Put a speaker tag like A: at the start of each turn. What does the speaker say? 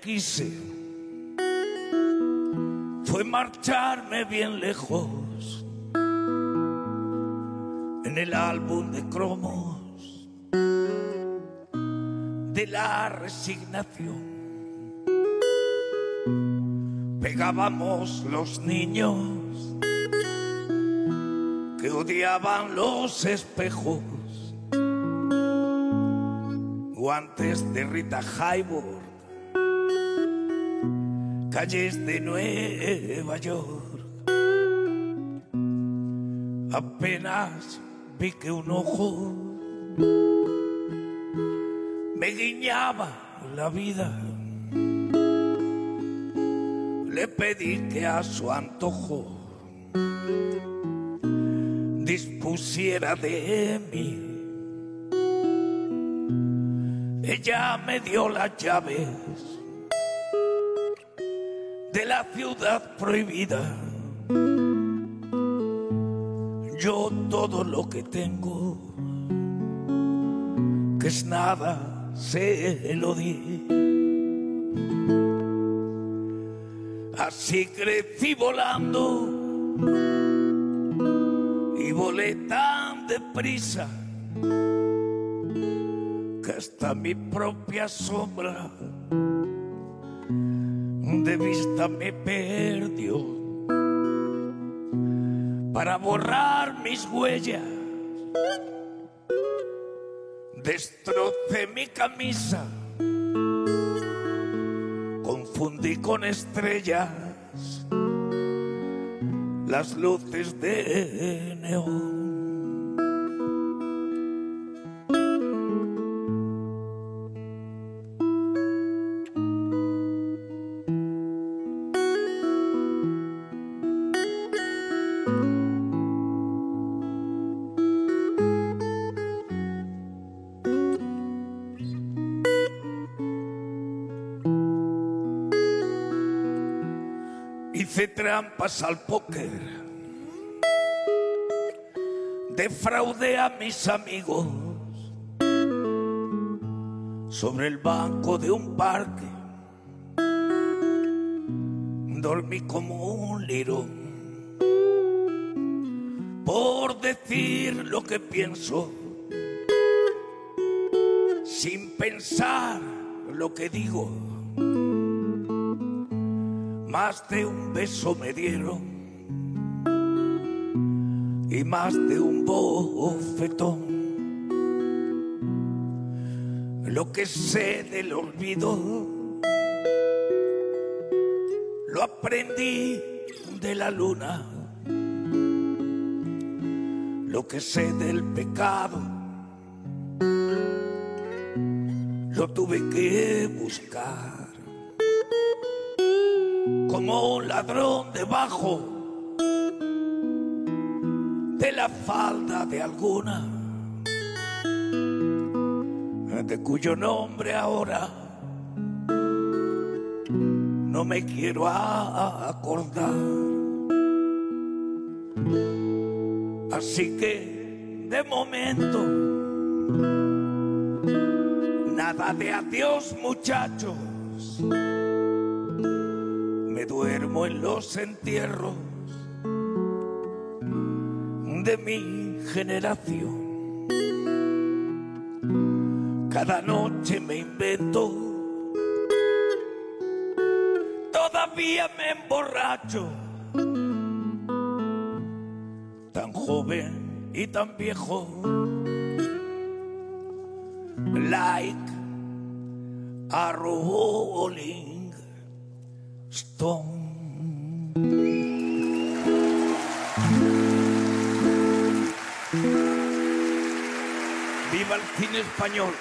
A: quise fue marcharme bien lejos en el álbum de cromos de la resignación. Pegábamos los niños que odiaban los espejos guantes de Rita Hayworth, calles de Nueva York. Apenas vi que un ojo me guiñaba la vida. Le pedí que a su antojo dispusiera de mí ella me dio las llaves de la ciudad prohibida. Yo todo lo que tengo, que es nada, se lo di. Así crecí volando y volé tan deprisa hasta mi propia sombra de vista me perdió para borrar mis huellas. Destrocé mi camisa, confundí con estrellas las luces de neón. Hice trampas al póker. Defraudé a mis amigos sobre el banco de un parque. Dormí como un lirón por decir lo que pienso sin pensar lo que digo más de un beso me dieron y más de un bofetón. Lo que sé del olvido lo aprendí de la luna. Lo que sé del pecado lo tuve que buscar como un ladrón debajo de la falda de alguna, de cuyo nombre ahora no me quiero acordar. Así que de momento, nada de adiós muchachos duermo en los entierros de mi generación. Cada noche me invento, todavía me emborracho, tan joven y tan viejo, like a rolling. Viva el cine español.